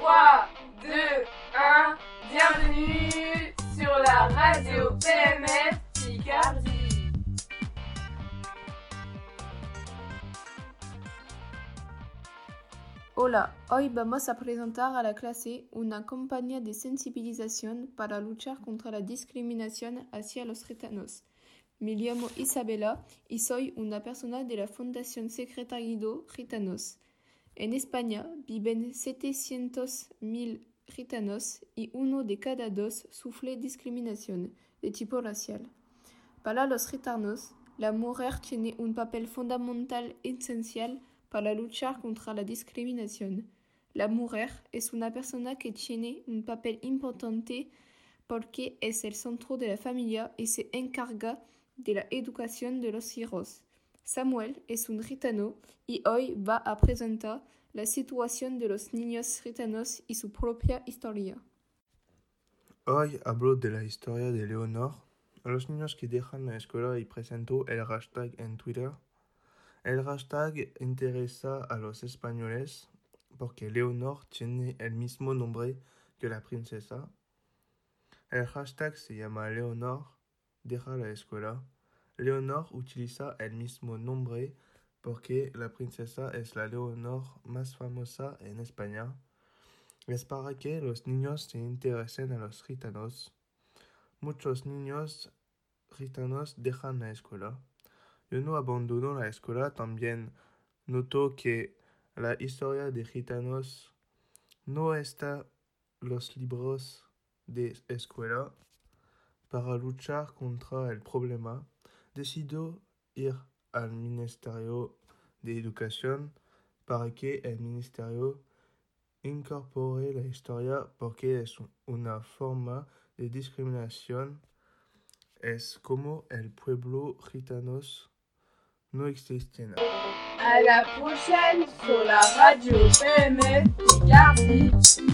3, 2, 1, bienvenue sur la radio PMF Picardie. Hola, hoy vamos a presentar a la clase una campaña de sensibilización para luchar contra la discriminación hacia los gitanos. Me llamo Isabela y soy una persona de la Fundación Secretariado Gitanos. En España viven 700.000 gitanos y uno de cada dos sufre discriminación de tipo racial. Para los gitanos, la mujer tiene un papel fundamental esencial para luchar contra la discriminación. La mujer es una persona que tiene un papel importante porque es el centro de la familia y se encarga de la educación de los hijos. Samuel es un gitano y hoy va a presentar la situación de los niños gitanos y su propia historia. Hoy hablo de la historia de Leonor, los niños que dejan la escuela y presento el hashtag en Twitter. El hashtag interesa a los españoles porque Leonor tiene el mismo nombre que la princesa. El hashtag se llama Leonor deja la escuela. Leonor utiliza el mismo nombre porque la princesa es la Leonor más famosa en España. Es para que los niños se interesen a los gitanos. Muchos niños gitanos dejan la escuela. Yo no abandono la escuela, también noto que la historia de gitanos no está los libros de escuela. Para luchar contra el problema, decido ir al Ministerio de Educación para que el Ministerio incorpore la historia porque es una forma de discriminación. Es como el pueblo gitanos no existen. À la prochaine sur la radio PMF.